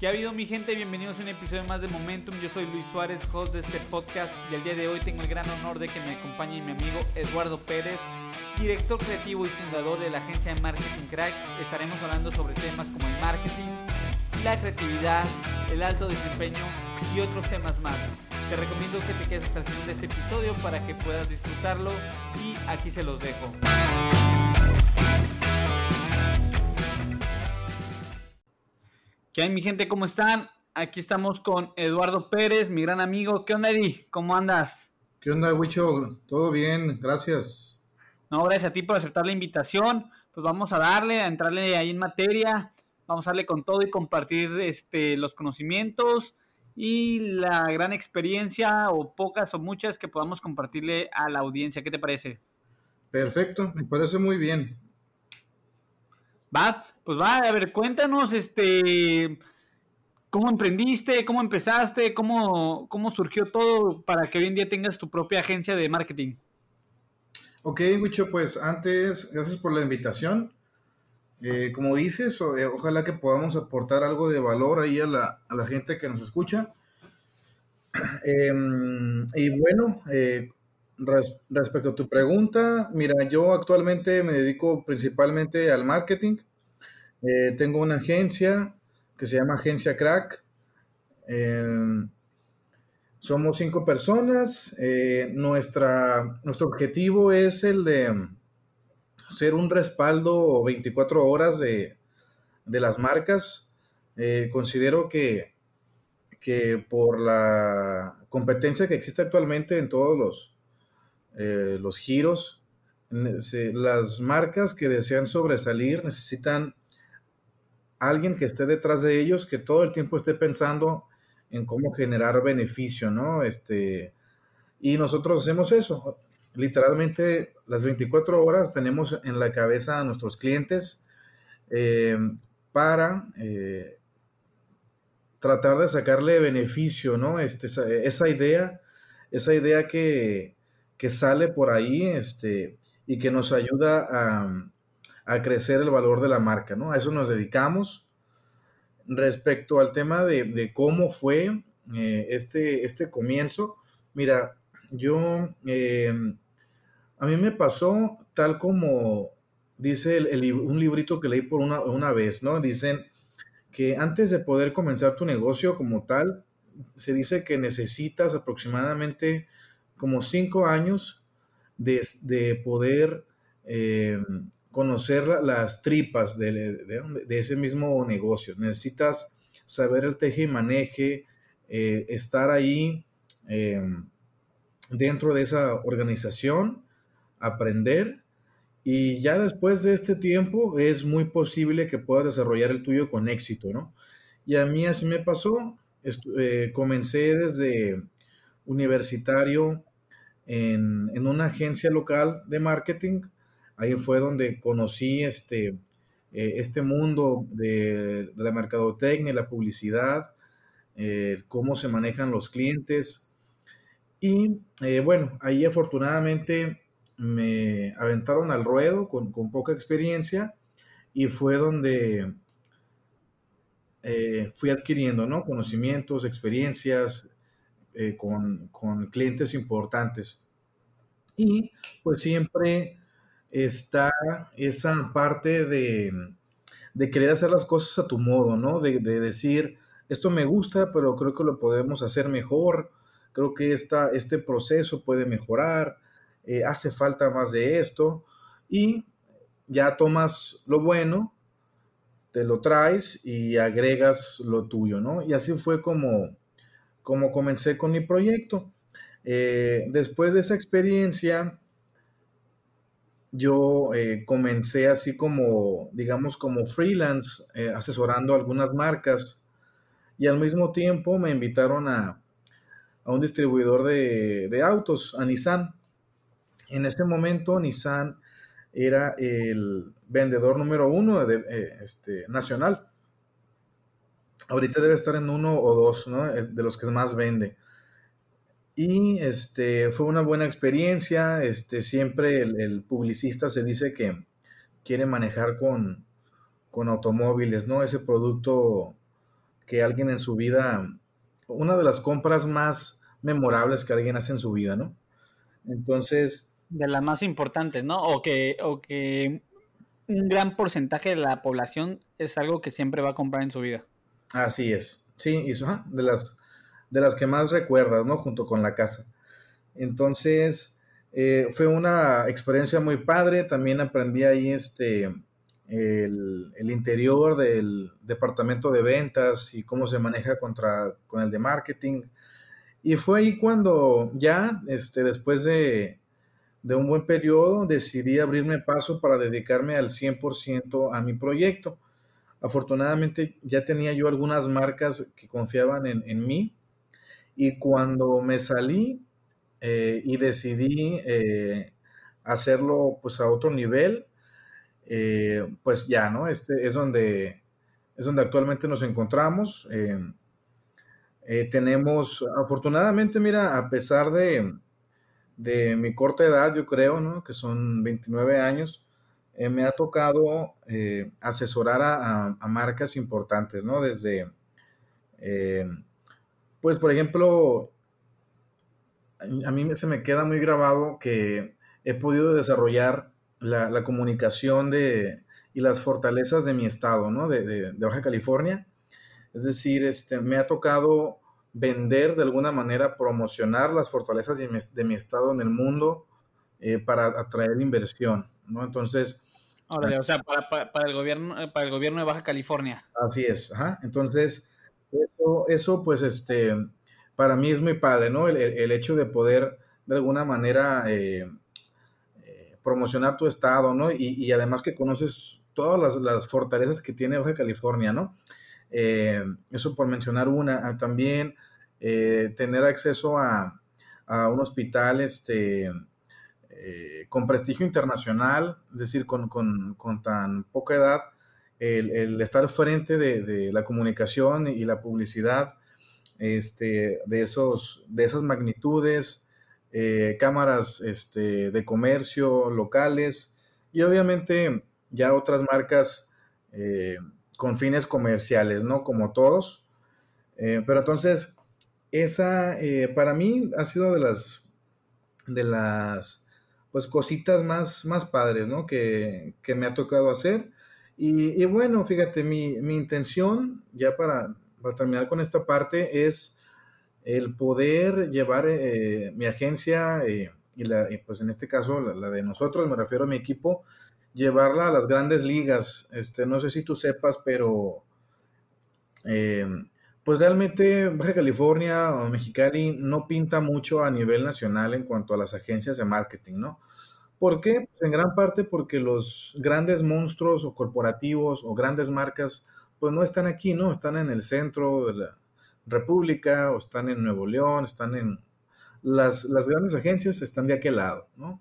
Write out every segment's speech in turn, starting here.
¿Qué ha habido mi gente? Bienvenidos a un episodio más de Momentum. Yo soy Luis Suárez, host de este podcast y el día de hoy tengo el gran honor de que me acompañe mi amigo Eduardo Pérez, director creativo y fundador de la agencia de marketing Crack. Estaremos hablando sobre temas como el marketing, la creatividad, el alto desempeño y otros temas más. Te recomiendo que te quedes hasta el final de este episodio para que puedas disfrutarlo y aquí se los dejo. ¿Qué hay mi gente? ¿Cómo están? Aquí estamos con Eduardo Pérez, mi gran amigo. ¿Qué onda, Eddie? ¿Cómo andas? ¿Qué onda, Wicho? Todo bien, gracias. No, gracias a ti por aceptar la invitación. Pues vamos a darle, a entrarle ahí en materia. Vamos a darle con todo y compartir este, los conocimientos y la gran experiencia o pocas o muchas que podamos compartirle a la audiencia. ¿Qué te parece? Perfecto, me parece muy bien. Va, pues va, a ver, cuéntanos, este, cómo emprendiste, cómo empezaste, cómo, cómo surgió todo para que hoy en día tengas tu propia agencia de marketing. Ok, Wicho, pues antes, gracias por la invitación. Eh, como dices, eh, ojalá que podamos aportar algo de valor ahí a la, a la gente que nos escucha. Em, y bueno, eh, respecto a tu pregunta, mira, yo actualmente me dedico principalmente al marketing. Eh, tengo una agencia que se llama Agencia Crack. Eh, somos cinco personas. Eh, nuestra, nuestro objetivo es el de ser un respaldo 24 horas de, de las marcas. considero que, que por la competencia que existe actualmente en todos los, los giros. las marcas que desean sobresalir necesitan alguien que esté detrás de ellos, que todo el tiempo esté pensando en cómo generar beneficio, ¿no? Este, y nosotros hacemos eso. Literalmente las 24 horas tenemos en la cabeza a nuestros clientes eh, para eh, tratar de sacarle beneficio, ¿no? Este, esa idea, esa idea que, que sale por ahí este, y que nos ayuda a, crecer el valor de la marca, ¿no? A eso nos dedicamos. Respecto al tema de, cómo fue eh, este, este comienzo, mira, yo, eh, a mí me pasó tal como dice un librito que leí por una, una vez, ¿no? Dicen que antes de poder comenzar tu negocio como tal, se dice que necesitas aproximadamente como cinco años de, poder eh, conocer las tripas de, ese mismo negocio. Necesitas saber el teje y maneje, eh, estar ahí eh, dentro de esa organización, aprender y ya después de este tiempo es muy posible que puedas desarrollar el tuyo con éxito, ¿no? Y a mí así me pasó. comencé desde universitario en, una agencia local de marketing. Ahí fue donde conocí este, eh, este mundo de, la mercadotecnia, la publicidad, eh, cómo se manejan los clientes. Y eh, bueno, ahí afortunadamente me aventaron al ruedo con, poca experiencia y fue donde fui adquiriendo ¿no? conocimientos, experiencias, eh, con, clientes importantes. Y pues siempre está esa parte de, querer hacer las cosas a tu modo, ¿no? De, decir, esto me gusta, pero creo que lo podemos hacer mejor, creo que esta, este proceso puede mejorar, eh, hace falta más de esto, y ya tomas lo bueno, te lo traes y agregas lo tuyo, ¿no? Y así fue como, como comencé con mi proyecto. Eh, después de esa experiencia, yo eh, comencé así como, digamos, como freelance, eh, asesorando algunas marcas y al mismo tiempo me invitaron a, un distribuidor de, autos, a Nissan. En ese momento Nissan era el vendedor número uno de, este, nacional ahorita debe estar en uno o dos, ¿no? De los que más vende. Y este, fue una buena experiencia. Este, siempre el, publicista se dice que quiere manejar con, con, automóviles, ¿no? Ese producto que alguien en su vida, una de las compras más memorables que alguien hace en su vida, ¿no? Entonces... De las más importantes, ¿no? O que, o que un gran porcentaje de la población es algo que siempre va a comprar en su vida. Así es, sí, y de las, de las que más recuerdas, ¿no? Junto con la casa. Entonces, eh, fue una experiencia muy padre, también aprendí ahí este, el, interior del departamento de ventas y cómo se maneja contra, con el de marketing. Y fue ahí cuando ya, este, después de, de un buen periodo, decidí abrirme paso para dedicarme al 100% a mi proyecto. Afortunadamente ya tenía yo algunas marcas que confiaban en, mí y cuando me salí eh, y decidí eh, hacerlo pues a otro nivel, eh, pues ya, ¿no? Este es donde, es donde actualmente nos encontramos. tenemos, afortunadamente, mira, a pesar de, de mi corta edad, yo creo, ¿no? Que son 29 años, me ha tocado asesorar a, marcas importantes, ¿no? Desde, eh, pues, por ejemplo, a mí se me queda muy grabado que he podido desarrollar la, comunicación de, y las fortalezas de mi estado, ¿no? De, de, de Baja California. Es decir, este, me ha tocado vender de alguna manera, promocionar las fortalezas de mi, estado en el mundo eh, para atraer inversión, ¿no? Entonces... o sea, para, el gobierno, para el gobierno de Baja California. Así es, ajá. Entonces, eso, eso pues, este, para mí es muy padre, ¿no? El, hecho de poder, de alguna manera, eh, eh, promocionar tu estado, ¿no? Y, además que conoces todas las, las, fortalezas que tiene Baja California, ¿no? Eh, eso por mencionar una. Ah, también tener acceso a, un hospital este, con prestigio internacional, es decir, con, tan poca edad, el, estar frente de, la comunicación y la publicidad este, de, esos, de esas magnitudes, cámaras este, de comercio locales y obviamente ya otras marcas con fines comerciales, ¿no? Como todos. Eh, pero entonces, esa eh, para mí ha sido de las, de las, pues cositas más, más padres, ¿no? Que, me ha tocado hacer. Y, bueno, fíjate, mi, intención, ya para, terminar con esta parte, es el poder llevar eh, mi agencia y, la, pues en este caso la, la, de nosotros, me refiero a mi equipo, llevarla a las grandes ligas. Este, no sé si tú sepas, pero eh, pues realmente Baja California o Mexicali no pinta mucho a nivel nacional en cuanto a las agencias de marketing, ¿no? ¿Por qué? Pues en gran parte porque los grandes monstruos o corporativos o grandes marcas, pues no están aquí, ¿no? Están en el centro de la República o están en Nuevo León, están en... Las, las grandes agencias están de aquel lado, ¿no?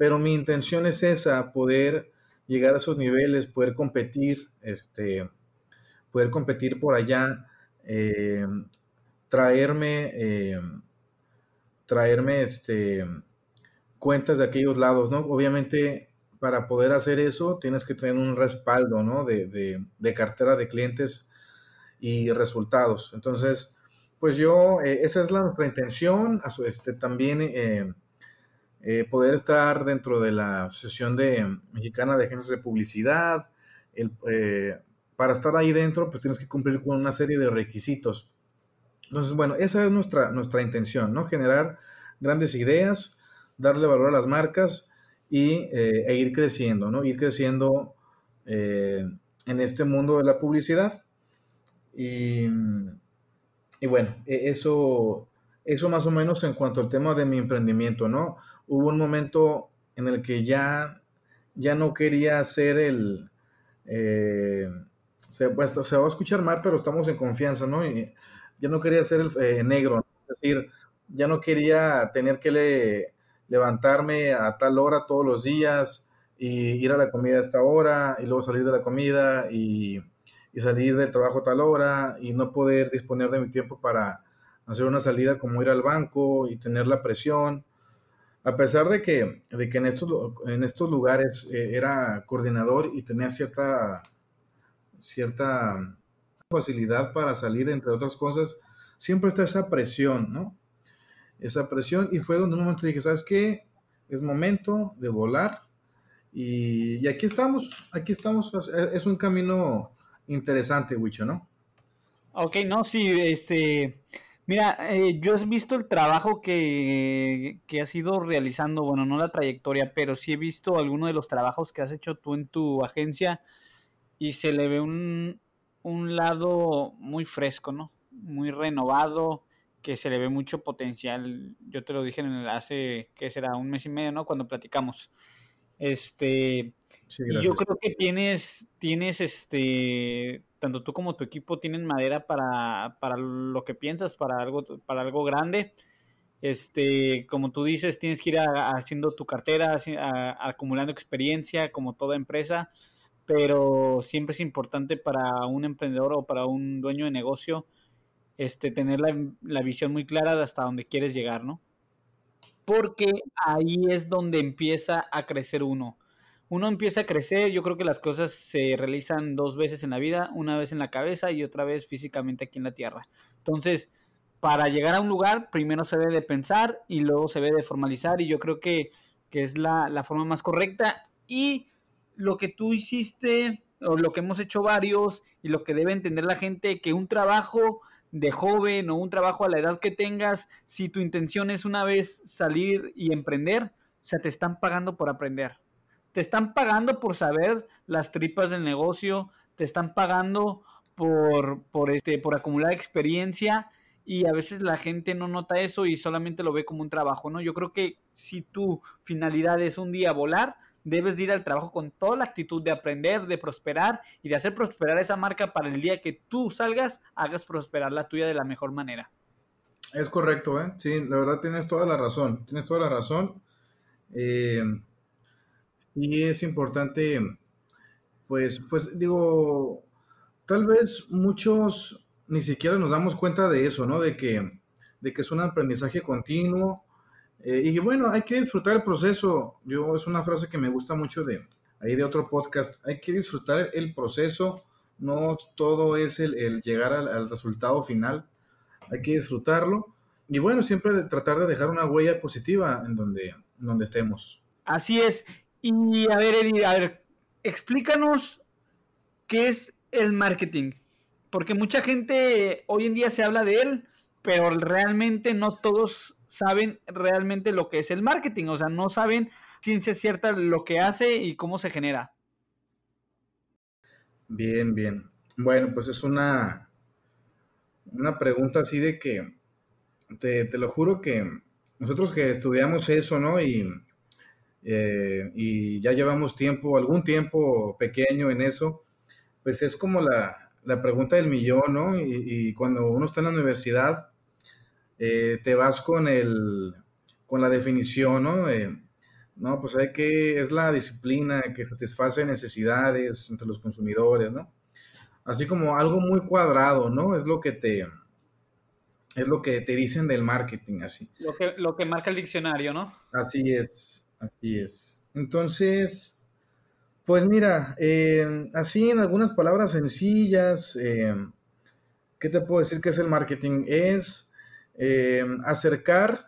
pero mi intención es esa, poder llegar a esos niveles, poder competir, este, poder competir por allá, eh, traerme, eh, traerme este, cuentas de aquellos lados, ¿no? Obviamente, para poder hacer eso, tienes que tener un respaldo, ¿no? De, cartera de clientes y resultados. Entonces, pues yo, eh, esa es nuestra intención, este, también eh, poder estar dentro de la Asociación de, Mexicana de Agencias de Publicidad. Eh, para estar ahí dentro, pues tienes que cumplir con una serie de requisitos. Entonces, bueno, esa es nuestra, nuestra intención, ¿no? Generar grandes ideas, darle valor a las marcas y, eh, e ir creciendo, ¿no? Ir creciendo en este mundo de la publicidad. Y, y bueno, e, eso eso más o menos en cuanto al tema de mi emprendimiento, ¿no? Hubo un momento en el que ya, ya no quería hacer el... Eh, pues, se, va a escuchar mal, pero estamos en confianza, ¿no? Ya no quería ser el eh, negro, es decir, ya no quería tener que levantarme a tal hora todos los días y ir a la comida a esta hora y luego salir de la comida y, salir del trabajo a tal hora y no poder disponer de mi tiempo para hacer una salida como ir al banco y tener la presión. A pesar de que, de que en, estos, en estos lugares eh, era coordinador y tenía cierta, cierta facilidad para salir, entre otras cosas, siempre está esa presión, ¿no? Esa presión y fue donde un momento dije, ¿sabes qué? Es momento de volar y, aquí estamos, aquí estamos, es un camino interesante, Wicho, ¿no? Ok, no, sí, este, mira, eh, yo he visto el trabajo que, que has ido realizando, bueno, no la trayectoria, pero sí he visto algunos de los trabajos que has hecho tú en tu agencia y se le ve un, un lado muy fresco, ¿no? Muy renovado, que se le ve mucho potencial. Yo te lo dije en el, hace, ¿qué será? Un mes y medio, ¿no? Cuando platicamos. Este, y yo creo que tienes, tienes, este, tanto tú como tu equipo tienen madera para, para lo que piensas, para algo, para algo grande. Este, como tú dices, tienes que ir haciendo tu cartera, acumulando experiencia, como toda empresa pero siempre es importante para un emprendedor o para un dueño de negocio este, tener la, visión muy clara de hasta dónde quieres llegar, ¿no? Porque ahí es donde empieza a crecer uno. Uno empieza a crecer, yo creo que las cosas se realizan dos veces en la vida, una vez en la cabeza y otra vez físicamente aquí en la tierra. Entonces, para llegar a un lugar, primero se debe de pensar y luego se debe de formalizar y yo creo que, que es la, la forma más correcta. Y lo que tú hiciste, o lo que hemos hecho varios, y lo que debe entender la gente, que un trabajo de joven o un trabajo a la edad que tengas, si tu intención es una vez salir y emprender, o sea, te están pagando por aprender. Te están pagando por saber las tripas del negocio, te están pagando por, por, este, por acumular experiencia y a veces la gente no nota eso y solamente lo ve como un trabajo, ¿no? Yo creo que si tu finalidad es un día volar, debes ir al trabajo con toda la actitud de aprender, de prosperar y de hacer prosperar esa marca para el día que tú salgas, hagas prosperar la tuya de la mejor manera. Es correcto, ¿eh? Sí, la verdad tienes toda la razón, tienes toda la razón. Eh, y es importante, pues, pues digo, tal vez muchos ni siquiera nos damos cuenta de eso, ¿no? De que, de que es un aprendizaje continuo, eh, y bueno, hay que disfrutar el proceso. Yo es una frase que me gusta mucho de ahí de otro podcast. Hay que disfrutar el proceso. No todo es el, llegar al, resultado final. Hay que disfrutarlo. Y bueno, siempre tratar de dejar una huella positiva en donde, donde estemos. Así es. Y a ver, Eddie, a ver, explícanos qué es el marketing. Porque mucha gente hoy en día se habla de él, pero realmente no todos saben realmente lo que es el marketing, o sea, no saben ciencia cierta lo que hace y cómo se genera. Bien, bien. Bueno, pues es una, una pregunta así de que, te, lo juro que nosotros que estudiamos eso, ¿no? Y, eh, y ya llevamos tiempo, algún tiempo pequeño en eso, pues es como la, pregunta del millón, ¿no? Y, cuando uno está en la universidad, eh, te vas con, el, con la definición, ¿no? no, pues hay que, es la disciplina que satisface necesidades entre los consumidores, ¿no? Así como algo muy cuadrado, ¿no? Es lo que te, es lo que te dicen del marketing, así. Lo que, lo que marca el diccionario, ¿no? Así es, así es. Entonces, pues mira, eh, así en algunas palabras sencillas, eh, ¿qué te puedo decir que es el marketing? Es eh, acercar,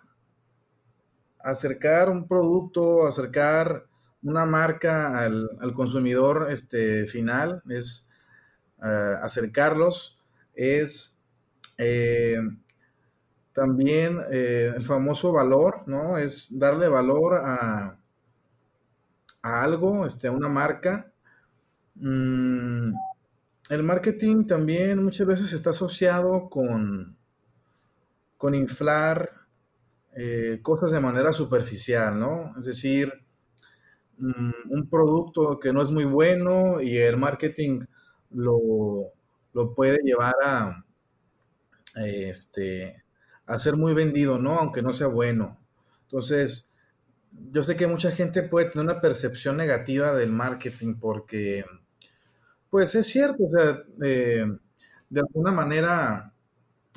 acercar un producto, acercar una marca al, consumidor este, final, es eh, acercarlos, es eh, también el famoso valor, ¿no? Es darle valor a, a algo, este, a una marca. Mm, el marketing también muchas veces está asociado con, con inflar eh, cosas de manera superficial, ¿no? Es decir, mm, un producto que no es muy bueno y el marketing lo, puede llevar a, este, a ser muy vendido, ¿no? Aunque no sea bueno. Entonces, yo sé que mucha gente puede tener una percepción negativa del marketing porque, pues es cierto, o sea, eh, de alguna manera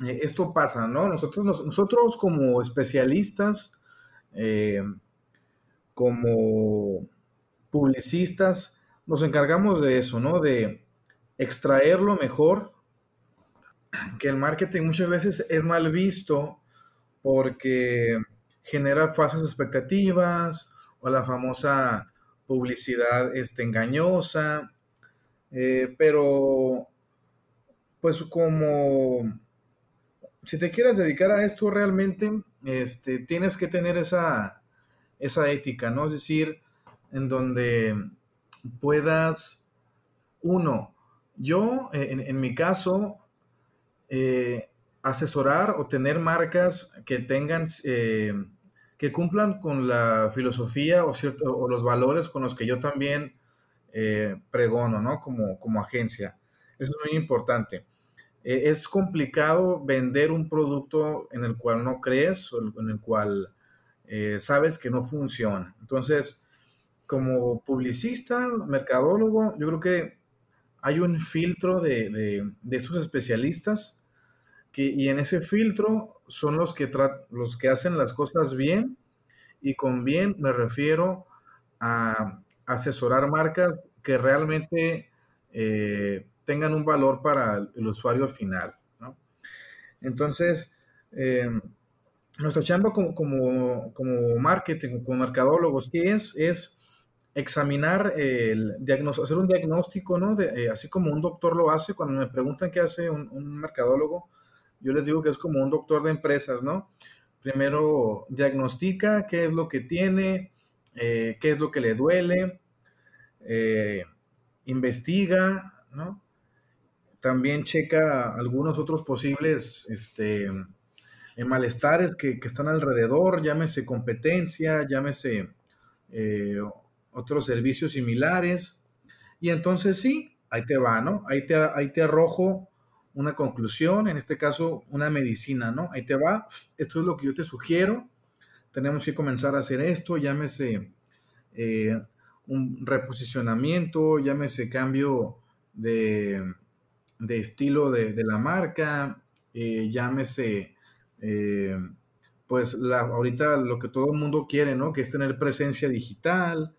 esto pasa, ¿no? Nosotros, nosotros como especialistas, eh, como publicistas, nos encargamos de eso, ¿no? De extraer lo mejor que el marketing muchas veces es mal visto porque genera falsas expectativas o la famosa publicidad este, engañosa, eh, pero pues como si te quieres dedicar a esto realmente, este, tienes que tener esa, esa ética, ¿no? Es decir, en donde puedas, uno, yo en, mi caso, eh, asesorar o tener marcas que tengan, eh, que cumplan con la filosofía o, cierto, o los valores con los que yo también eh, pregono, ¿no? Como, como agencia. Eso es muy importante. Es complicado vender un producto en el cual no crees o en el cual sabes que no funciona. Entonces, como publicista, mercadólogo, yo creo que hay un filtro de, estos especialistas que, y en ese filtro son los que, los que hacen las cosas bien y con bien me refiero a asesorar marcas que realmente eh, tengan un valor para el, usuario final. Entonces, eh, nuestra chamba como, como, como marketing, como mercadólogos, ¿qué es? Es examinar el hacer un diagnóstico, ¿no? Eh, así como un doctor lo hace, cuando me preguntan qué hace un, mercadólogo, yo les digo que es como un doctor de empresas, ¿no? Primero diagnostica qué es lo que tiene, eh, qué es lo que le duele, eh, investiga, ¿no? También checa algunos otros posibles este, malestares que, que, están alrededor, llámese competencia, llámese otros servicios similares. Y entonces sí, ahí te va, ¿no? Ahí te, ahí te arrojo una conclusión, en este caso una medicina, ¿no? Ahí te va, esto es lo que yo te sugiero, tenemos que comenzar a hacer esto, llámese eh, un reposicionamiento, llámese cambio de, estilo de, la marca, eh, llámese, eh, pues la, ahorita lo que todo el mundo quiere, ¿no? Que es tener presencia digital,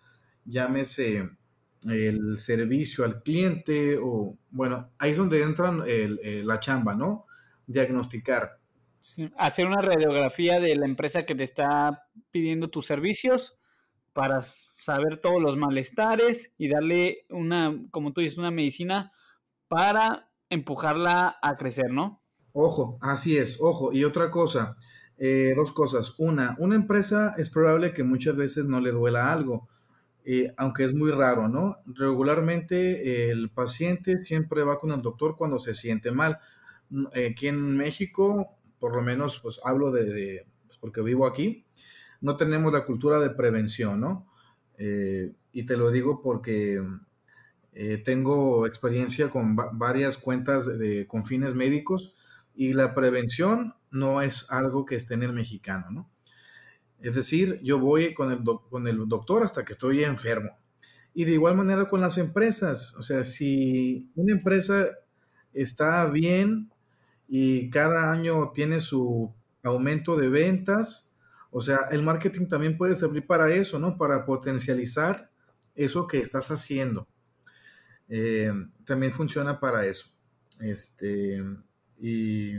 llámese el servicio al cliente o, bueno, ahí es donde entra la chamba, ¿no? Diagnosticar. hacer una radiografía de la empresa que te está pidiendo tus servicios para saber todos los malestares y darle una, como tú dices, una medicina para empujarla a crecer, ¿no? Ojo, así es, ojo. Y otra cosa, eh, dos cosas. Una, una empresa es probable que muchas veces no le duela algo eh, aunque es muy raro, ¿no? Regularmente el paciente siempre va con el doctor cuando se siente mal. Mm, aquí en México, por lo menos, pues hablo de, pues, porque vivo aquí, no tenemos la cultura de prevención, ¿no? Eh, y te lo digo porque eh, tengo experiencia con varias cuentas de, con fines médicos y la prevención no es algo que esté en el mexicano, ¿no? Es decir, yo voy con el, con el doctor hasta que estoy enfermo. Y de igual manera con las empresas. O sea, si una empresa está bien y cada año tiene su aumento de ventas, o sea, el marketing también puede servir para eso, ¿no? Para potencializar eso que estás haciendo. Eh, también funciona para eso. Este, y,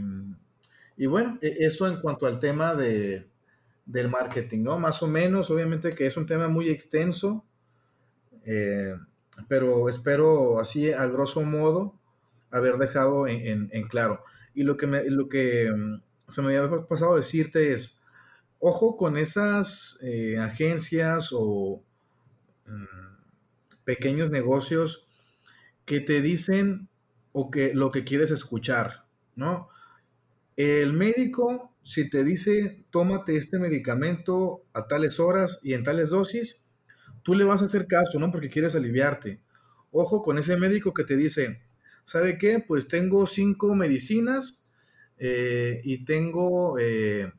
y bueno, e-, eso en cuanto al tema de, del marketing, ¿no? Más o menos, obviamente que es un tema muy extenso, eh, pero espero así a grosso modo haber dejado en, claro. Y lo que, lo que mm, se me había pasado decirte es, ojo con esas eh, agencias o mm, pequeños negocios que te dicen o que lo que quieres escuchar, ¿no? El médico si te dice, tómate este medicamento a tales horas y en tales dosis, tú le vas a hacer caso, ¿no? Porque quieres aliviarte. Ojo con ese médico que te dice, ¿sabe qué? Pues tengo cinco medicinas eh, y tengo eh,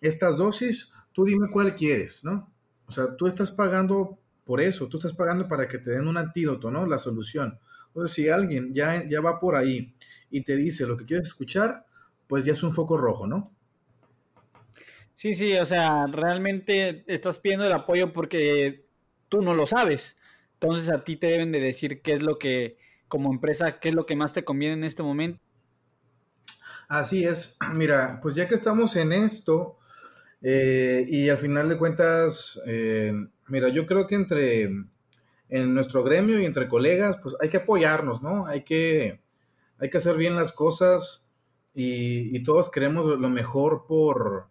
estas dosis, tú dime cuál quieres, ¿no? O sea, tú estás pagando por eso, tú estás pagando para que te den un antídoto, ¿no? La solución. Entonces, si alguien ya, ya va por ahí y te dice lo que quieres escuchar, pues ya es un foco rojo, ¿no? Sí, sí, o sea, realmente estás pidiendo el apoyo porque tú no lo sabes. Entonces a ti te deben de decir qué es lo que, como empresa, qué es lo que más te conviene en este momento. Así es. Mira, pues ya que estamos en esto, eh, y al final de cuentas, eh, mira, yo creo que entre en nuestro gremio y entre colegas, pues hay que apoyarnos, ¿no? Hay que, hay que hacer bien las cosas y, todos queremos lo mejor por,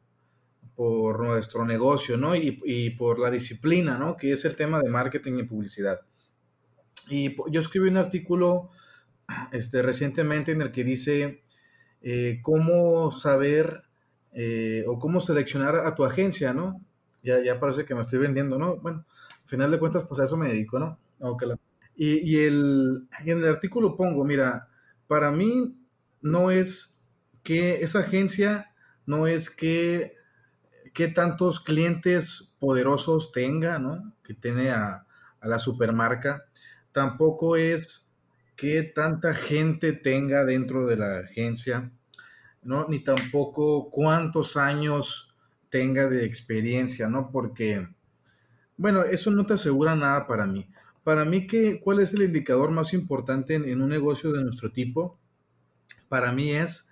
por nuestro negocio, ¿no? Y, y, por la disciplina, ¿no? Que es el tema de marketing y publicidad. Y yo escribí un artículo este, recientemente en el que dice eh, cómo saber eh, o cómo seleccionar a tu agencia, ¿no? Ya, ya parece que me estoy vendiendo, ¿no? Bueno, al final de cuentas, pues a eso me dedico, ¿no? y, y, el, en el artículo pongo, mira, para mí no es que esa agencia, no es que, que tantos clientes poderosos tenga, ¿no? Que tiene a, a la supermarca. Tampoco es que tanta gente tenga dentro de la agencia ¿no? Ni tampoco cuántos años tenga de experiencia, ¿no? Porque, bueno, eso no te asegura nada para mí. Para mí, ¿qué, ¿cuál es el indicador más importante en, un negocio de nuestro tipo? Para mí es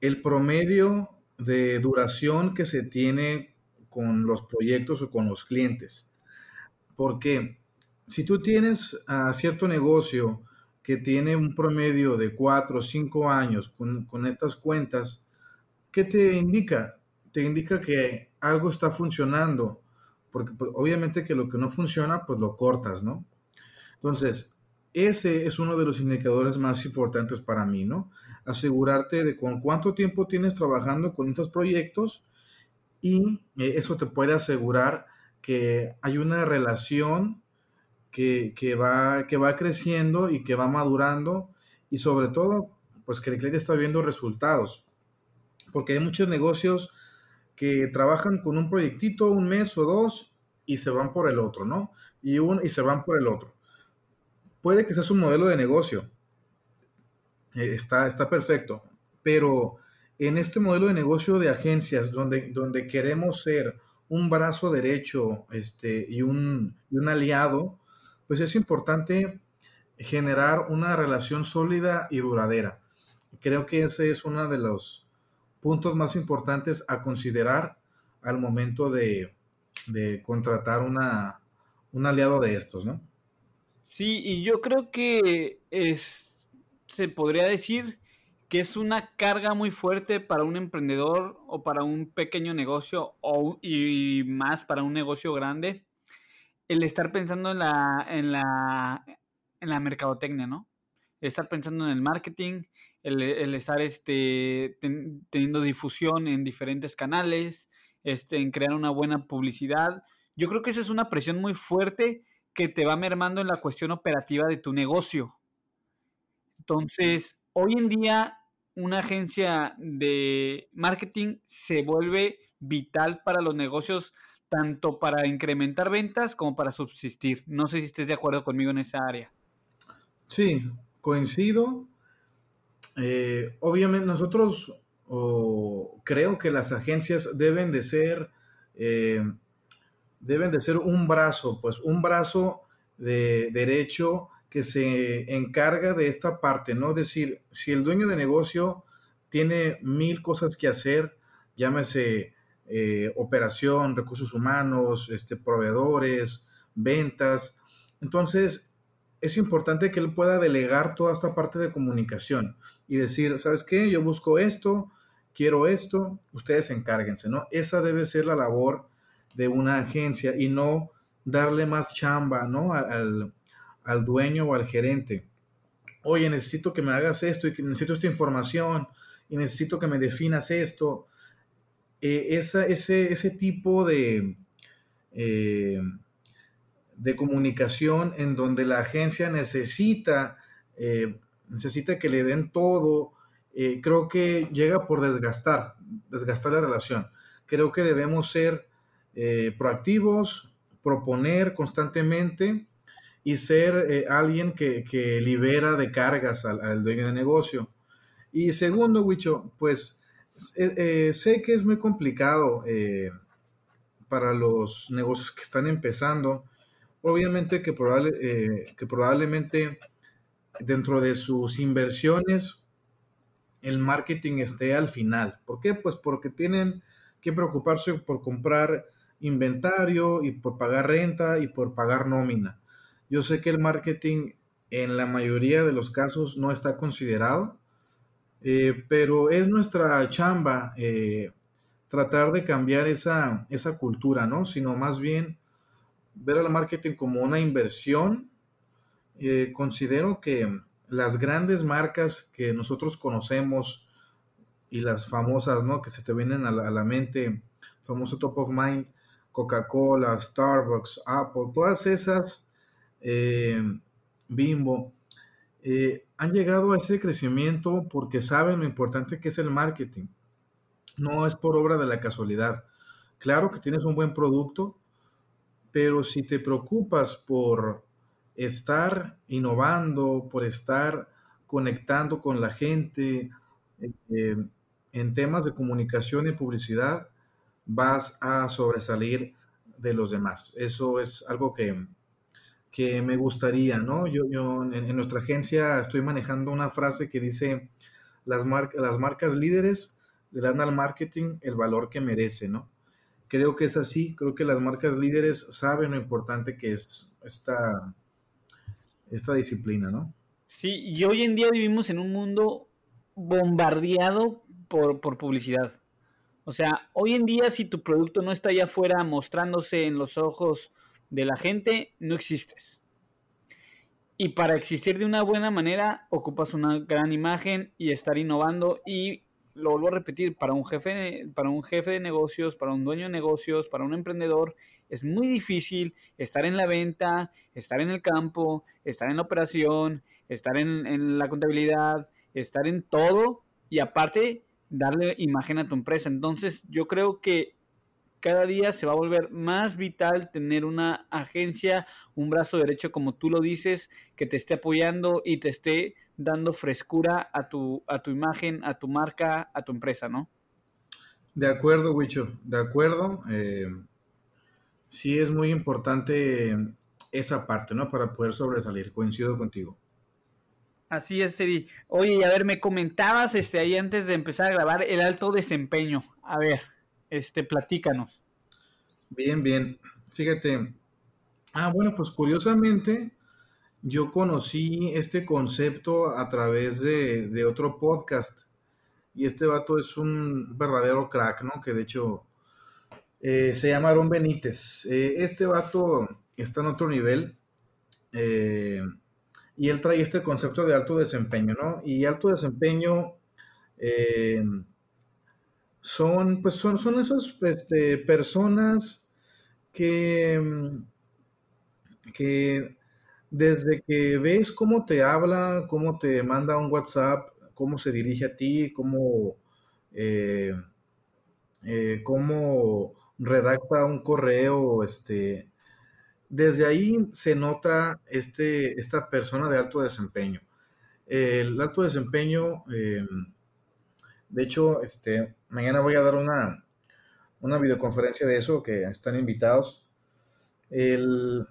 el promedio de duración que se tiene con los proyectos o con los clientes. Porque si tú tienes a cierto negocio que tiene un promedio de 4 o 5 años con, estas cuentas, ¿qué te indica? Te indica que algo está funcionando, porque pues, obviamente que lo que no funciona, pues lo cortas, ¿no? Entonces, ese es uno de los indicadores más importantes para mí, ¿no? Asegurarte de con cuánto tiempo tienes trabajando con estos proyectos y eh, eso te puede asegurar que hay una relación que, va, que va creciendo y que va madurando y sobre todo, pues que el cliente está viendo resultados. Porque hay muchos negocios que trabajan con un proyectito un mes o dos y se van por el otro, ¿no? Y, un, y se van por el otro. Puede que sea su modelo de negocio. Eh, está, está perfecto. Pero en este modelo de negocio de agencias, donde, donde queremos ser un brazo derecho este, y, un, y un aliado, pues es importante generar una relación sólida y duradera. Creo que ese es uno de los puntos más importantes a considerar al momento de, contratar una, un aliado de estos, ¿no? Sí, y yo creo que es, se podría decir que es una carga muy fuerte para un emprendedor o para un pequeño negocio o, y más para un negocio grande el estar pensando en la, en la, en la mercadotecnia, ¿no? El estar pensando en el marketing, el, estar este, teniendo difusión en diferentes canales, este, en crear una buena publicidad. Yo creo que esa es una presión muy fuerte que te va mermando en la cuestión operativa de tu negocio. Entonces, hoy en día, una agencia de marketing se vuelve vital para los negocios tanto para incrementar ventas como para subsistir. No sé si estés de acuerdo conmigo en esa área. Sí, coincido. Eh, obviamente nosotros creo que las agencias deben de ser eh, deben de ser un brazo, pues un brazo de derecho que se encarga de esta parte, ¿no? Es decir, si el dueño de negocio tiene mil cosas que hacer, llámese eh, operación, recursos humanos, este, proveedores, ventas. Entonces, es importante que él pueda delegar toda esta parte de comunicación y decir, ¿sabes qué? Yo busco esto, quiero esto, ustedes encárguense, ¿no? Esa debe ser la labor de una agencia y no darle más chamba, ¿no? Al, al dueño o al gerente. Oye, necesito que me hagas esto y necesito esta información y necesito que me definas esto eh, ese, ese, tipo de, eh, de comunicación en donde la agencia necesita, eh, necesita que le den todo, creo que llega por desgastar, desgastar la relación. Creo que debemos ser proactivos, proponer constantemente y ser alguien que, libera de cargas al, al, dueño de negocio. Y segundo, Wicho, pues eh, eh, sé que es muy complicado eh, para los negocios que están empezando. Obviamente que, probable, que probablemente dentro de sus inversiones el marketing esté al final. ¿Por qué? Pues porque tienen que preocuparse por comprar inventario y por pagar renta y por pagar nómina. Yo sé que el marketing en la mayoría de los casos no está considerado, eh, pero es nuestra chamba eh, tratar de cambiar esa, esa cultura, ¿no? Sino más bien ver al marketing como una inversión. Eh, considero que las grandes marcas que nosotros conocemos y las famosas, ¿no? Que se te vienen a la, mente, famoso top of mind, Coca-Cola, Starbucks, Apple, todas esas, Bimbo, eh, han llegado a ese crecimiento porque saben lo importante que es el marketing. No es por obra de la casualidad. Claro que tienes un buen producto, pero si te preocupas por estar innovando, por estar conectando con la gente eh, en temas de comunicación y publicidad, vas a sobresalir de los demás. Eso es algo que, que me gustaría, ¿no? Yo, yo en, nuestra agencia estoy manejando una frase que dice, las, las marcas líderes le dan al marketing el valor que merece, ¿no? Creo que es así, creo que las marcas líderes saben lo importante que es esta, esta disciplina, ¿no? Sí, y hoy en día vivimos en un mundo bombardeado por, por publicidad. O sea, hoy en día si tu producto no está allá afuera mostrándose en los ojos de la gente, no existes. Y para existir de una buena manera, ocupas una gran imagen y estar innovando. Y lo vuelvo a repetir, para un jefe, para un jefe de negocios, para un dueño de negocios, para un emprendedor, es muy difícil estar en la venta, estar en el campo, estar en la operación, estar en, en la contabilidad, estar en todo y aparte darle imagen a tu empresa. Entonces, yo creo que cada día se va a volver más vital tener una agencia, un brazo derecho, como tú lo dices, que te esté apoyando y te esté dando frescura a tu, a tu imagen, a tu marca, a tu empresa, ¿no? De acuerdo, Wicho, de acuerdo. Eh, sí es muy importante esa parte, ¿no? Para poder sobresalir. Coincido contigo. Así es, Eddie. Oye, a ver, me comentabas este, ahí antes de empezar a grabar el alto desempeño. A ver. Este, platícanos. Bien, bien. Fíjate. Ah, bueno, pues curiosamente, yo conocí este concepto a través de, otro podcast. Y este vato es un verdadero crack, ¿no? Que de hecho eh, se llama Aaron Benítez. Eh, este vato está en otro nivel. Eh, y él trae este concepto de alto desempeño, ¿no? Y alto desempeño son, pues son, son esas este, personas que, mm, que desde que ves cómo te habla, cómo te manda un WhatsApp, cómo se dirige a ti, cómo, eh, eh, cómo redacta un correo, este, desde ahí se nota este, esta persona de alto desempeño. El alto desempeño, em, de hecho, este, mañana voy a dar una, una videoconferencia de eso, que están invitados. El,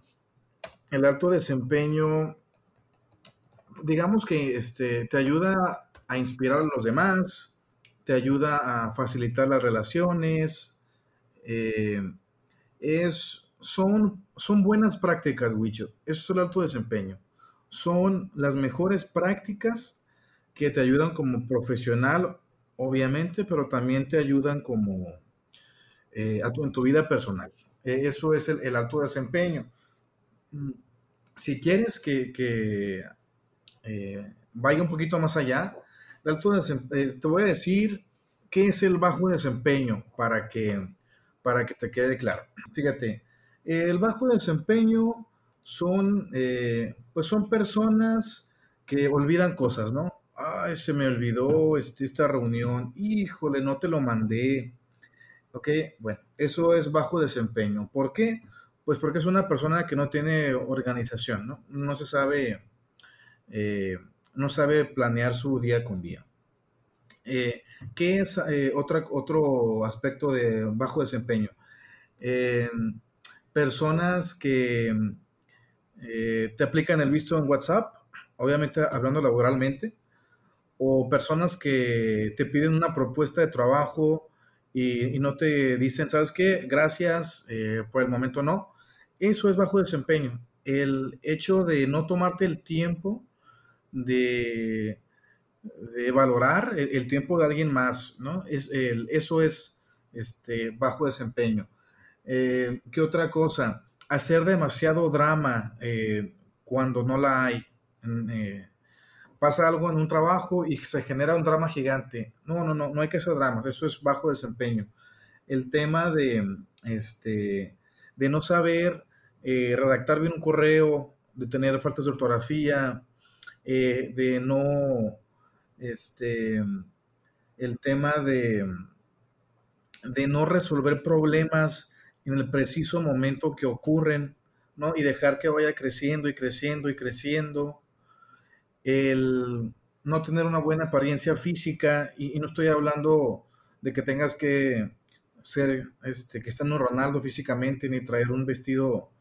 alto desempeño, digamos que este, te ayuda a inspirar a los demás, te ayuda a facilitar las relaciones, eh, es, son, son buenas prácticas, Wicho. Eso es el alto desempeño. Son las mejores prácticas que te ayudan como profesional obviamente, pero también te ayudan como eh, en tu vida personal. E, eso es el, alto desempeño. Mm, si quieres que, eh, vaya un poquito más allá, eh, te voy a decir qué es el bajo desempeño para que, para que te quede claro. Fíjate, el bajo desempeño son, pues son personas que olvidan cosas, ¿no? Ay, se me olvidó este, esta reunión, híjole, no te lo mandé. Ok, bueno, eso es bajo desempeño. ¿Por qué? Pues porque es una persona que no tiene organización, ¿no? No se sabe, eh, no sabe planear su día con día. Eh, ¿Qué es eh, otro aspecto de bajo desempeño? personas que te aplican el visto en WhatsApp, obviamente hablando laboralmente, o personas que te piden una propuesta de trabajo y, no te dicen, ¿sabes qué? Gracias, eh, por el momento no. Eso es bajo desempeño. El hecho de no tomarte el tiempo de, de valorar el, tiempo de alguien más, ¿no? Es, eso es este, bajo desempeño. Eh, ¿Qué otra cosa? Hacer demasiado drama eh, cuando no la hay. Eh, pasa algo en un trabajo y se genera un drama gigante. No, no, no, no hay que hacer dramas, eso es bajo desempeño. El tema de, este, de no saber redactar bien un correo, de tener faltas de ortografía, de no, este, el tema de, de no resolver problemas en el preciso momento que ocurren, ¿no? Y dejar que vaya creciendo y creciendo y creciendo. El no tener una buena apariencia física, y, no estoy hablando de que tengas que ser, este, que un Ronaldo físicamente, ni traer un vestido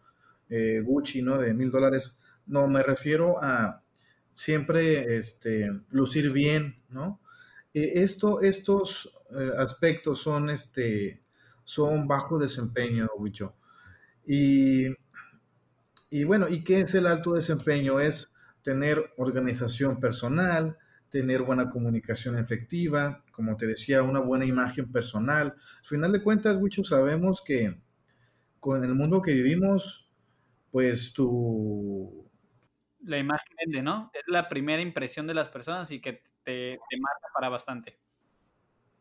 eh, Gucci, ¿no? De mil dólares. No, me refiero a siempre este, lucir bien, ¿no? E, esto, estos eh, aspectos son, este, son bajo desempeño, Wicho. Y, y bueno, ¿y qué es el alto desempeño? Es tener organización personal, tener buena comunicación efectiva, como te decía, una buena imagen personal. Al final de cuentas, Wicho, sabemos que con el mundo que vivimos, pues tu... La imagen vende, ¿no? Es la primera impresión de las personas y que te, te marca para bastante.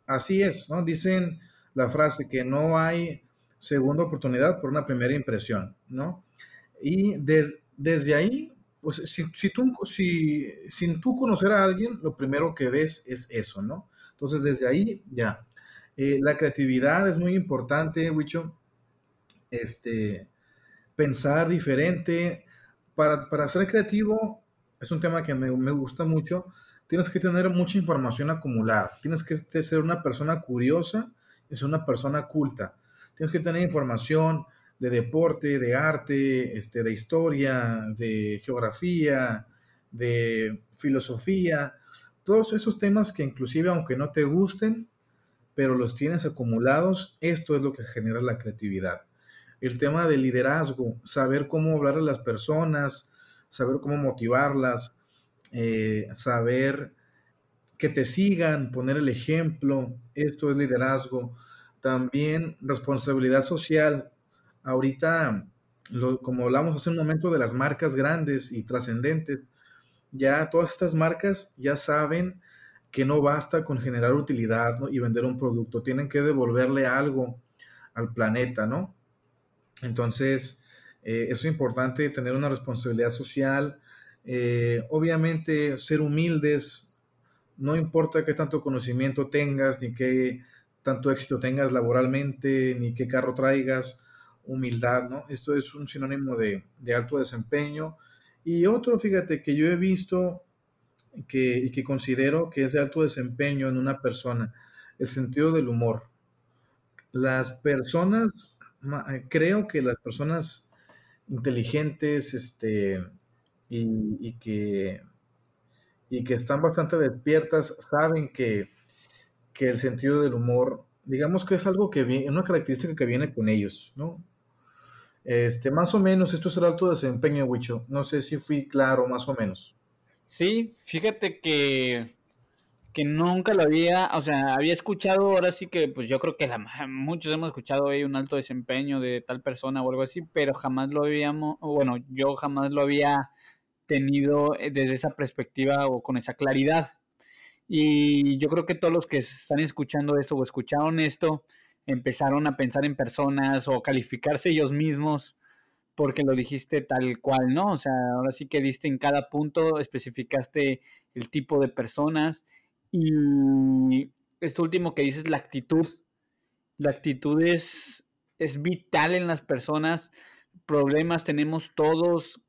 Así es, ¿no? Dicen, la frase que no hay segunda oportunidad por una primera impresión, ¿no? Y desde ahí, pues si, si, tú, si, sin tú conocer a alguien, lo primero que ves es eso, ¿no? Entonces desde ahí ya. Eh, la creatividad es muy importante, Wicho. Este, pensar diferente. Para, para ser creativo es un tema que me, me gusta mucho. Tienes que tener mucha información acumulada. Tienes que ser una persona curiosa es una persona culta. Tienes que tener información de deporte, de arte, este, de historia, de geografía, de filosofía, todos esos temas que inclusive aunque no te gusten, pero los tienes acumulados, esto es lo que genera la creatividad. El tema del liderazgo, saber cómo hablar a las personas, saber cómo motivarlas, eh, saber que te sigan, poner el ejemplo, esto es liderazgo. También responsabilidad social. Ahorita, como hablamos hace un momento de las marcas grandes y trascendentes, ya todas estas marcas ya saben que no basta con generar utilidad y vender un producto, tienen que devolverle algo al planeta, ¿no? Entonces, eh, es importante tener una responsabilidad social, eh, obviamente ser humildes, no importa qué tanto conocimiento tengas, ni qué tanto éxito tengas laboralmente, ni qué carro traigas, humildad, ¿no? Esto es un sinónimo de, alto desempeño. Y otro, fíjate, que yo he visto que, y que considero que es de alto desempeño en una persona, el sentido del humor. Las personas, creo que las personas inteligentes este, y que y que están bastante despiertas, saben que, el sentido del humor, digamos que es algo que viene, una característica que viene con ellos, ¿no? Este, más o menos, esto es el alto desempeño, Wicho. No sé si fui claro, más o menos. Sí, fíjate que, que nunca lo había, o sea, había escuchado, ahora sí que, pues yo creo que la, muchos hemos escuchado ahí un alto desempeño de tal persona o algo así, pero jamás lo habíamos, bueno, yo jamás lo había tenido eh, desde esa perspectiva o con esa claridad. Y yo creo que todos los que están escuchando esto o escucharon esto empezaron a pensar en personas o calificarse ellos mismos porque lo dijiste tal cual, ¿no? O sea, ahora sí que diste en cada punto, especificaste el tipo de personas y esto último que dices, la actitud. La actitud es, es vital en las personas. Problemas tenemos todos,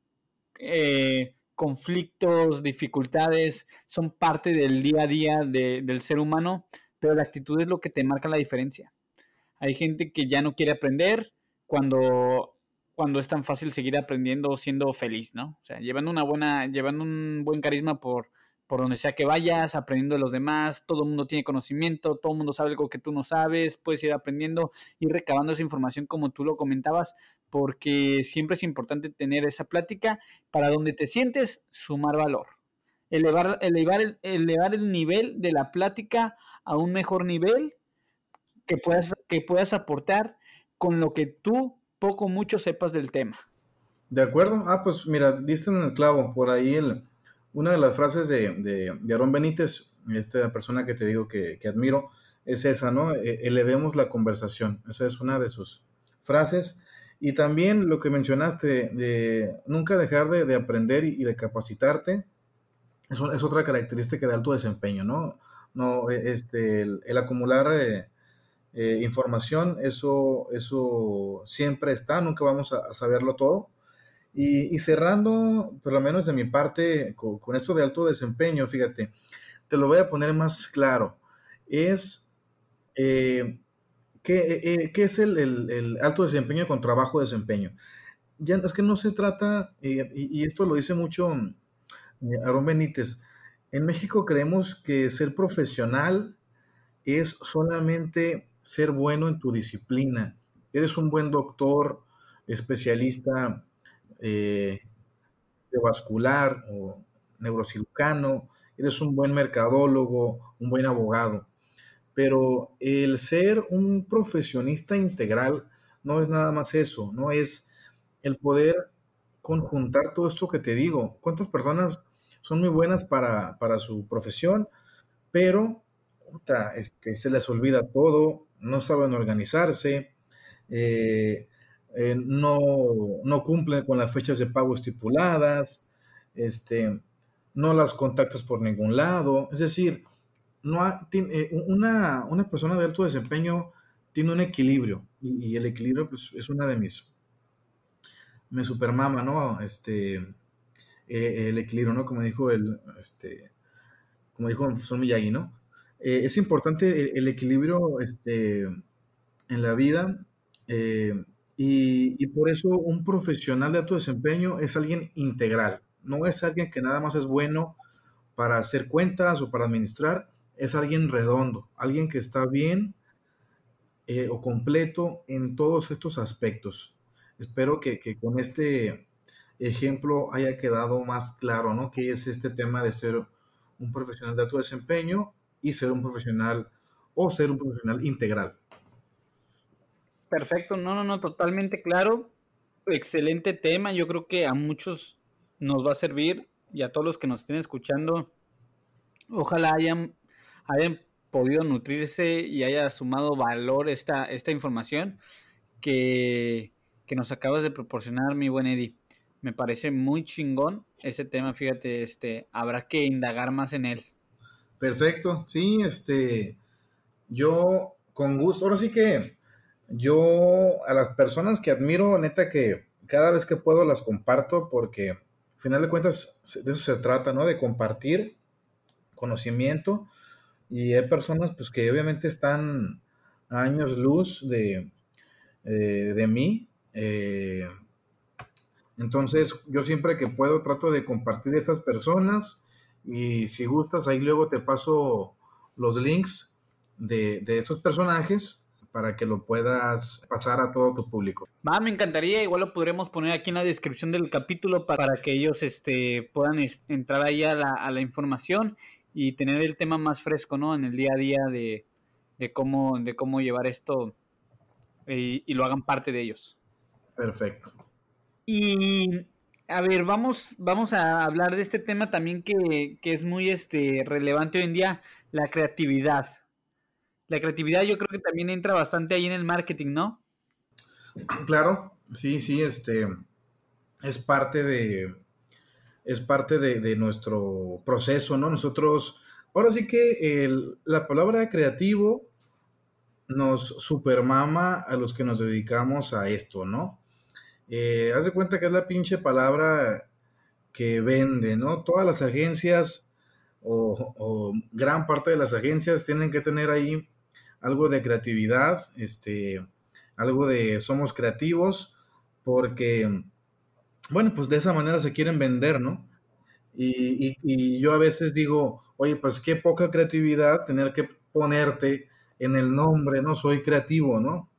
eh, conflictos, dificultades, son parte del día a día del ser humano, pero la actitud es lo que te marca la diferencia. Hay gente que ya no quiere aprender cuando, cuando es tan fácil seguir aprendiendo siendo feliz, ¿no? O sea, llevando una buena, llevando un buen carisma por, por donde sea que vayas, aprendiendo de los demás, todo el mundo tiene conocimiento, todo el mundo sabe algo que tú no sabes, puedes ir aprendiendo, ir recabando esa información como tú lo comentabas, porque siempre es importante tener esa plática para donde te sientes, sumar valor. Elevar, elevar, el, elevar el nivel de la plática a un mejor nivel que puedas, que puedas aportar con lo que tú poco mucho sepas del tema. De acuerdo. Ah, pues mira, diste en el clavo. Por ahí el, una de las frases de, de, de Aarón Benítez, esta persona que te digo que, que, admiro, es esa, ¿no? Elevemos la conversación. Esa es una de sus frases. Y también lo que mencionaste, de nunca dejar de, de aprender y, de capacitarte, es, es, otra característica de alto desempeño, ¿no? no e, este, el, el acumular eh, eh, información, eso, eso siempre está, nunca vamos a, saberlo todo. Y, cerrando, por lo menos de mi parte, con, con, esto de alto desempeño, fíjate, te lo voy a poner más claro. Es, eh, ¿qué, eh, ¿qué, es el, el, alto desempeño con trabajo de desempeño? Ya es que no se trata, eh, y, esto lo dice mucho eh, Aaron Benítez, en México creemos que ser profesional es solamente ser bueno en tu disciplina. Eres un buen doctor, especialista eh, de vascular o neurocirujano, eres un buen mercadólogo, un buen abogado. Pero el ser un profesionista integral no es nada más eso, no es el poder conjuntar todo esto que te digo. ¿Cuántas personas son muy buenas para, para su profesión, pero puta, este, se les olvida todo, no saben organizarse, eh, eh, no, no, cumplen con las fechas de pago estipuladas, este, no las contactas por ningún lado. Es decir, no tiene, una, una, persona de alto desempeño tiene un equilibrio y, el equilibrio pues, es una de mis, me supermama, ¿no? Este, eh, el equilibrio, ¿no? Como dijo el, este, como dijo Son Miyagi, ¿no? Eh, es importante el, equilibrio este, en la vida eh, y, por eso un profesional de alto desempeño es alguien integral, no es alguien que nada más es bueno para hacer cuentas o para administrar, es alguien redondo, alguien que está bien eh, o completo en todos estos aspectos. Espero que, que, con este ejemplo haya quedado más claro, ¿no? Que es este tema de ser un profesional de alto desempeño y ser un profesional o ser un profesional integral. Perfecto, no, no, no, totalmente claro. Excelente tema, yo creo que a muchos nos va a servir y a todos los que nos estén escuchando, ojalá hayan, hayan podido nutrirse y haya sumado valor esta, esta información que, que nos acabas de proporcionar, mi buen Eddie. Me parece muy chingón ese tema, fíjate, este, habrá que indagar más en él. Perfecto, sí, este, yo con gusto, ahora sí que yo a las personas que admiro, neta que cada vez que puedo las comparto porque al final de cuentas de eso se trata, ¿no? De compartir conocimiento y hay personas pues que obviamente están a años luz de, eh, de mí. Eh, entonces yo siempre que puedo trato de compartir estas personas y si gustas ahí luego te paso los links de, de estos personajes para que lo puedas pasar a todo tu público. Va, me encantaría, igual lo podremos poner aquí en la descripción del capítulo para que ellos este, puedan entrar ahí a la, a la, información y tener el tema más fresco, ¿no? En el día a día de, de cómo, de cómo llevar esto y, y, lo hagan parte de ellos. Perfecto. Y a ver, vamos, vamos a hablar de este tema también que, que es muy este, relevante hoy en día, la creatividad la creatividad yo creo que también entra bastante ahí en el marketing, ¿no? Claro, sí, sí, este es parte de es parte de, de nuestro proceso, ¿no? Nosotros, ahora sí que la palabra creativo nos supermama a los que nos dedicamos a esto, ¿no? Eh, haz de cuenta que es la pinche palabra que vende, ¿no? Todas las agencias o, gran parte de las agencias tienen que tener ahí algo de creatividad, este, algo de somos creativos, porque, bueno, pues de esa manera se quieren vender, ¿no? Y, yo a veces digo, oye, pues qué poca creatividad tener que ponerte en el nombre, ¿no? Soy creativo, ¿no?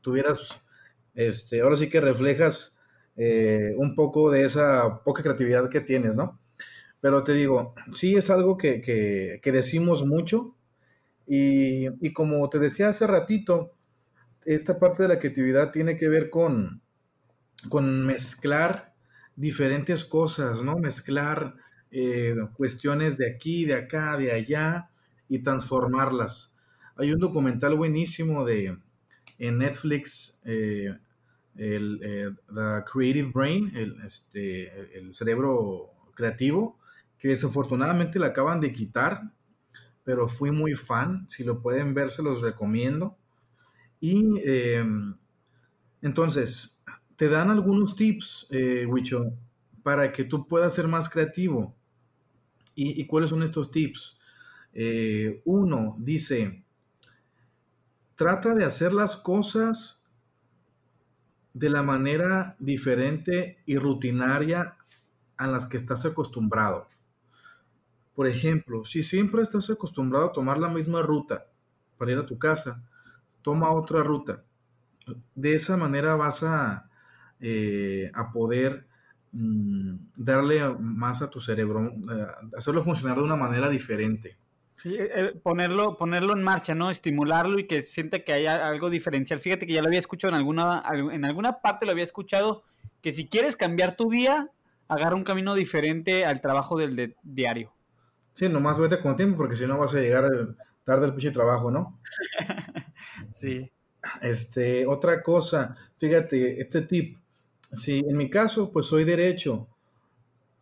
Tuvieras, este, ahora sí que reflejas eh, un poco de esa poca creatividad que tienes, ¿no? Pero te digo, sí es algo que, que, decimos mucho y, y, como te decía hace ratito, esta parte de la creatividad tiene que ver con, con mezclar diferentes cosas, ¿no? Mezclar eh, cuestiones de aquí, de acá, de allá y transformarlas. Hay un documental buenísimo de, en Netflix, eh, el eh, Creative Brain, el, este, el cerebro creativo, que desafortunadamente le acaban de quitar, pero fui muy fan. Si lo pueden ver, se los recomiendo. Y em, entonces, te dan algunos tips, eh, Wicho, para que tú puedas ser más creativo. ¿Y, cuáles son estos tips? Eh, uno dice, trata de hacer las cosas de la manera diferente y rutinaria a las que estás acostumbrado. Por ejemplo, si siempre estás acostumbrado a tomar la misma ruta para ir a tu casa, toma otra ruta. De esa manera vas a, eh, a poder mm, darle más a tu cerebro, eh, hacerlo funcionar de una manera diferente. Sí, eh, ponerlo, ponerlo en marcha, ¿no? Estimularlo y que siente que haya algo diferencial. Fíjate que ya lo había escuchado en alguna, en alguna parte lo había escuchado, que si quieres cambiar tu día, agarra un camino diferente al trabajo del diario. Sí, nomás vete con tiempo porque si no vas a llegar tarde al pinche trabajo, ¿no? sí. Este, otra cosa, fíjate, este tip, si en mi caso, pues soy derecho,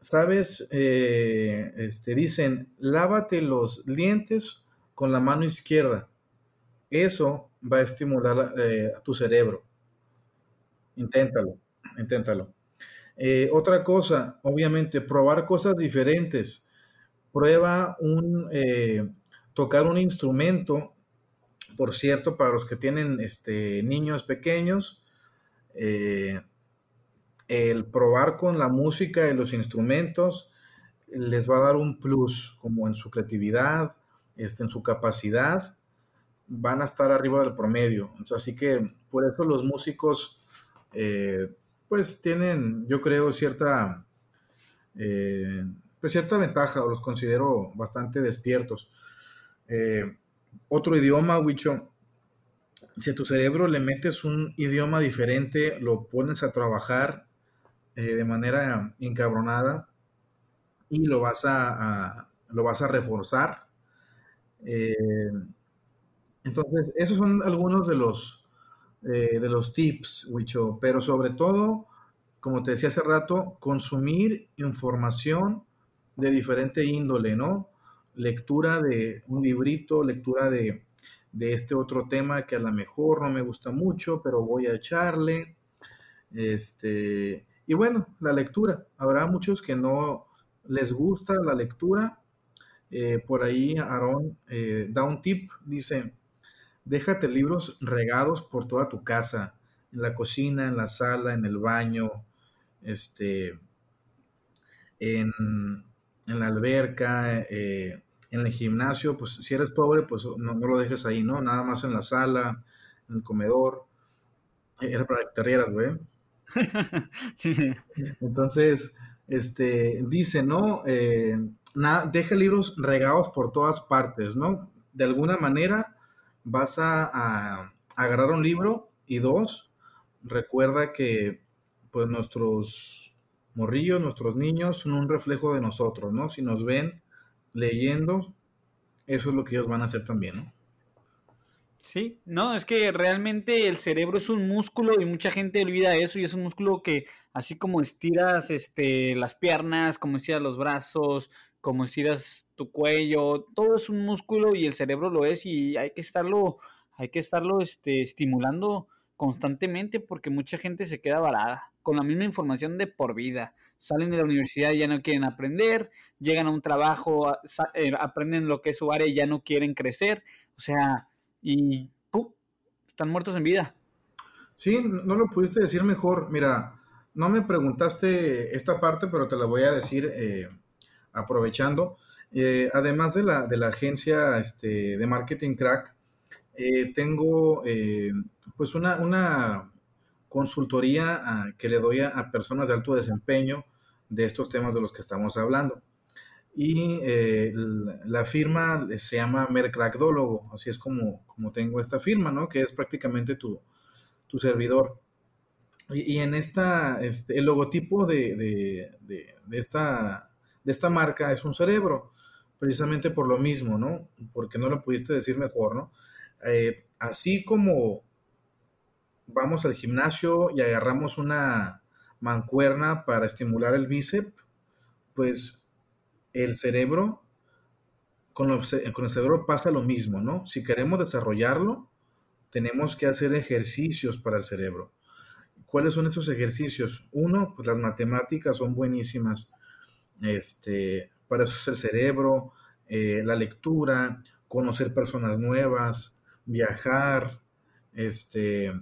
¿sabes? Eh, este, dicen, lávate los dientes con la mano izquierda. Eso va a estimular eh, a tu cerebro. Inténtalo, inténtalo. Eh, otra cosa, obviamente, probar cosas diferentes. Prueba un, tocar un instrumento, por cierto, para los que tienen este, niños pequeños, el probar con la música y los instrumentos les va a dar un plus, como en su creatividad, este, en su capacidad, van a estar arriba del promedio. así que por eso los músicos, eh, pues tienen, yo creo, cierta, eh, pues cierta ventaja, los considero bastante despiertos. Eh, otro idioma, Wicho, si a tu cerebro le metes un idioma diferente, lo pones a trabajar eh, de manera encabronada y lo vas a, lo vas a reforzar. Eh, entonces, esos son algunos de los, eh, de los tips, Wicho, pero sobre todo, como te decía hace rato, consumir información de diferente índole, ¿no? Lectura de un librito, lectura de, de este otro tema que a lo mejor no me gusta mucho, pero voy a echarle. Este, y bueno, la lectura. Habrá muchos que no les gusta la lectura. Eh, por ahí Aarón eh, da un tip, dice, déjate libros regados por toda tu casa, en la cocina, en la sala, en el baño, este, en, la alberca, eh, en el gimnasio, pues si eres pobre, pues no, lo dejes ahí, ¿no? Nada más en la sala, en el comedor. Era para rieras, güey. sí. Entonces, este, dice, ¿no? Eh, deja libros regados por todas partes, ¿no? De alguna manera vas a, agarrar un libro y dos, recuerda que pues nuestros morrillos, nuestros niños son un reflejo de nosotros, ¿no? Si nos ven leyendo, eso es lo que ellos van a hacer también, ¿no? Sí, no, es que realmente el cerebro es un músculo y mucha gente olvida eso y es un músculo que así como estiras este, las piernas, como estiras los brazos, como estiras tu cuello, todo es un músculo y el cerebro lo es y hay que estarlo, hay que estarlo este, estimulando constantemente porque mucha gente se queda varada con la misma información de por vida. Salen de la universidad y ya no quieren aprender, llegan a un trabajo, eh, aprenden lo que es su área y ya no quieren crecer. O sea, y están muertos en vida. Sí, no lo pudiste decir mejor. Mira, no me preguntaste esta parte, pero te la voy a decir eh, aprovechando. Eh, además de la, de la agencia este, de marketing crack, eh, tengo eh, pues una, una consultoría ah, que le doy a, personas de alto desempeño de estos temas de los que estamos hablando. Y la firma se llama Mercracdólogo, así es como, como tengo esta firma, ¿no? Que es prácticamente tu, tu servidor. Y, en esta, este, el logotipo de, de, de, esta, de esta marca es un cerebro, precisamente por lo mismo, ¿no? Porque no lo pudiste decir mejor, ¿no? Eh, así como vamos al gimnasio y agarramos una mancuerna para estimular el bíceps, pues el cerebro, con, el cerebro pasa lo mismo, ¿no? Si queremos desarrollarlo, tenemos que hacer ejercicios para el cerebro. ¿Cuáles son esos ejercicios? Uno, pues las matemáticas son buenísimas. Este, para eso es el cerebro, eh, la lectura, conocer personas nuevas, viajar, este,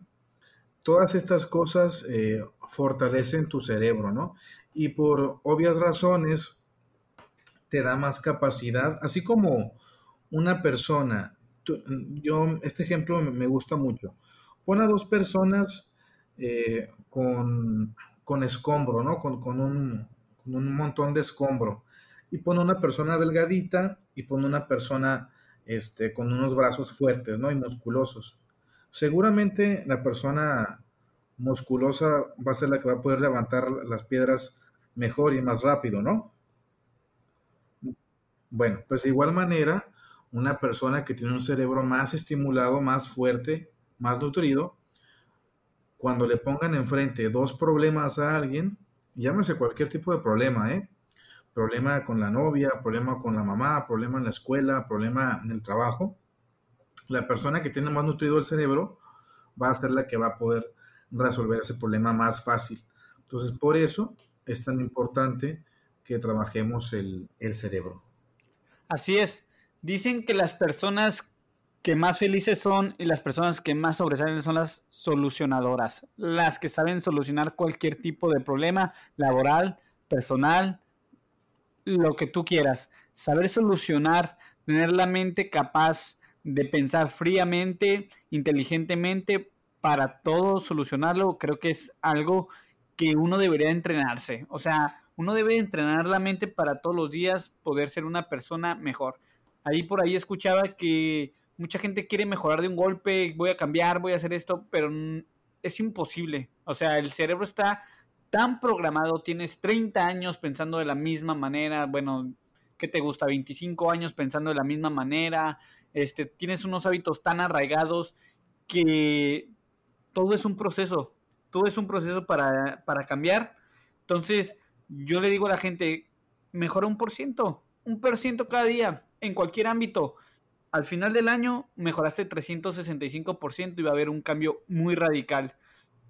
todas estas cosas eh, fortalecen tu cerebro, ¿no? Y por obvias razones te da más capacidad, así como una persona, yo, este ejemplo me gusta mucho, pon a dos personas eh, con, escombro, ¿no? Con, un, montón de escombro. Y pone una persona delgadita y pone una persona este, con unos brazos fuertes, ¿no? Y musculosos. Seguramente la persona musculosa va a ser la que va a poder levantar las piedras mejor y más rápido, ¿no? Bueno, pues de igual manera, una persona que tiene un cerebro más estimulado, más fuerte, más nutrido, cuando le pongan enfrente dos problemas a alguien, llámese cualquier tipo de problema, ¿eh? Problema con la novia, problema con la mamá, problema en la escuela, problema en el trabajo. La persona que tiene más nutrido el cerebro va a ser la que va a poder resolver ese problema más fácil. Entonces, por eso es tan importante que trabajemos el, el cerebro. Así es. Dicen que las personas que más felices son y las personas que más sobresalen son las solucionadoras, las que saben solucionar cualquier tipo de problema laboral, personal, lo que tú quieras. Saber solucionar, tener la mente capaz de pensar fríamente, inteligentemente para todo solucionarlo, creo que es algo que uno debería entrenarse. O sea, uno debe entrenar la mente para todos los días poder ser una persona mejor. Ahí por ahí escuchaba que mucha gente quiere mejorar de un golpe, voy a cambiar, voy a hacer esto, pero es imposible. O sea, el cerebro está tan programado, tienes 30 años pensando de la misma manera, bueno, ¿qué te gusta? 25 años pensando de la misma manera, este, tienes unos hábitos tan arraigados que todo es un proceso, todo es un proceso para, para cambiar. Entonces, yo le digo a la gente, mejora un por ciento, un por ciento cada día, en cualquier ámbito al final del año mejoraste 365% y va a haber un cambio muy radical.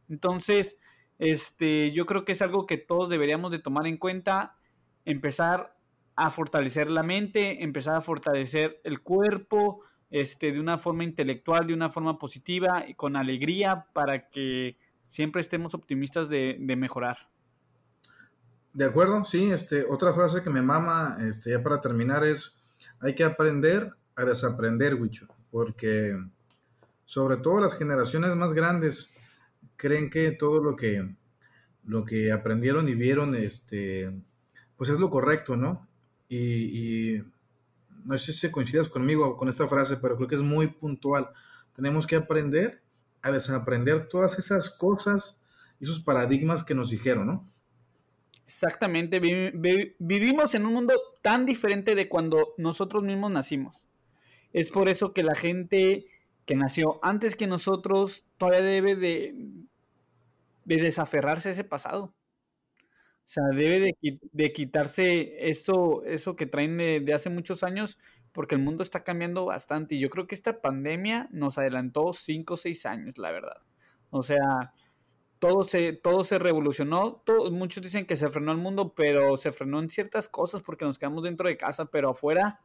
Entonces, este, yo creo que es algo que todos deberíamos de tomar en cuenta, empezar a fortalecer la mente, empezar a fortalecer el cuerpo, este, de una forma intelectual, de una forma positiva y con alegría para que siempre estemos optimistas de, de mejorar. De acuerdo, sí, este, otra frase que me mama, este, ya para terminar es, hay que aprender a desaprender, Wicho, porque sobre todo las generaciones más grandes creen que todo lo que, lo que aprendieron y vieron, este, pues es lo correcto, ¿no? Y, no sé si coincides conmigo con esta frase, pero creo que es muy puntual. Tenemos que aprender a desaprender todas esas cosas, esos paradigmas que nos dijeron, ¿no? Exactamente, vivimos en un mundo tan diferente de cuando nosotros mismos nacimos. Es por eso que la gente que nació antes que nosotros todavía debe de, de desaferrarse a ese pasado. O sea, debe de, quitarse eso, eso que traen de, hace muchos años, porque el mundo está cambiando bastante. Y yo creo que esta pandemia nos adelantó cinco o seis años, la verdad. O sea, todo se, todo se revolucionó. muchos dicen que se frenó el mundo, pero se frenó en ciertas cosas porque nos quedamos dentro de casa, pero afuera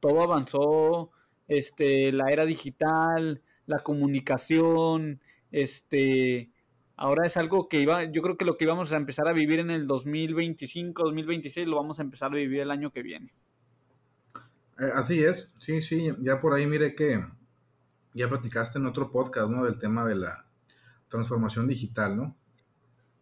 todo avanzó este, la era digital, la comunicación, este, Ahora es algo que iba, yo creo que lo que íbamos a empezar a vivir en el 2025, 2026, lo vamos a empezar a vivir el año que viene. Eh, así es, sí, sí, ya por ahí mire que ya platicaste en otro podcast, ¿no? Del tema de la transformación digital, ¿no?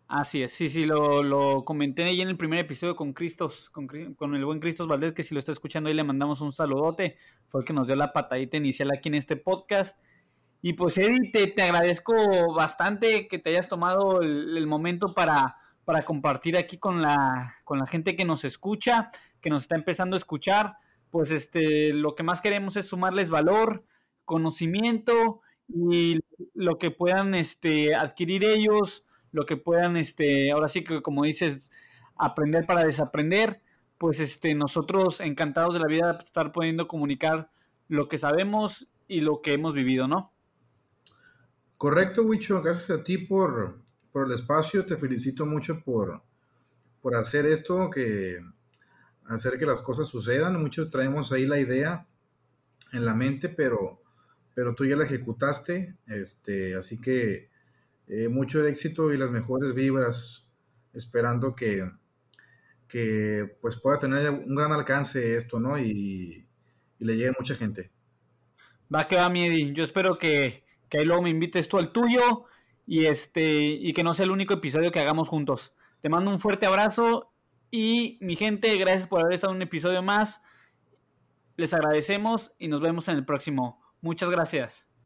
Así es, sí, sí, lo, comenté ahí en el primer episodio con Cristos, con, con, el buen Cristos Valdés, que si lo está escuchando ahí le mandamos un saludote, fue el que nos dio la patadita inicial aquí en este podcast. Y pues Eddie, te, agradezco bastante que te hayas tomado el, momento para, para, compartir aquí con la, con la gente que nos escucha, que nos está empezando a escuchar. Pues este, lo que más queremos es sumarles valor, conocimiento y lo que puedan este, adquirir ellos, lo que puedan, este, ahora sí que como dices, aprender para desaprender, pues este, nosotros encantados de la vida de estar pudiendo comunicar lo que sabemos y lo que hemos vivido, ¿no? Correcto, Wicho, gracias a ti por, el espacio, te felicito mucho por, por hacer esto, que hacer que las cosas sucedan. Muchos traemos ahí la idea en la mente, pero, pero tú ya la ejecutaste, este, así que eh, mucho éxito y las mejores vibras, esperando que, que pues pueda tener un gran alcance esto, ¿no? Y, y le llegue mucha gente. Va que va, Miedi. Yo espero que, que ahí luego me invites tú al tuyo y este y que no sea el único episodio que hagamos juntos. Te mando un fuerte abrazo y mi gente, gracias por haber estado en un episodio más. Les agradecemos y nos vemos en el próximo. Muchas gracias.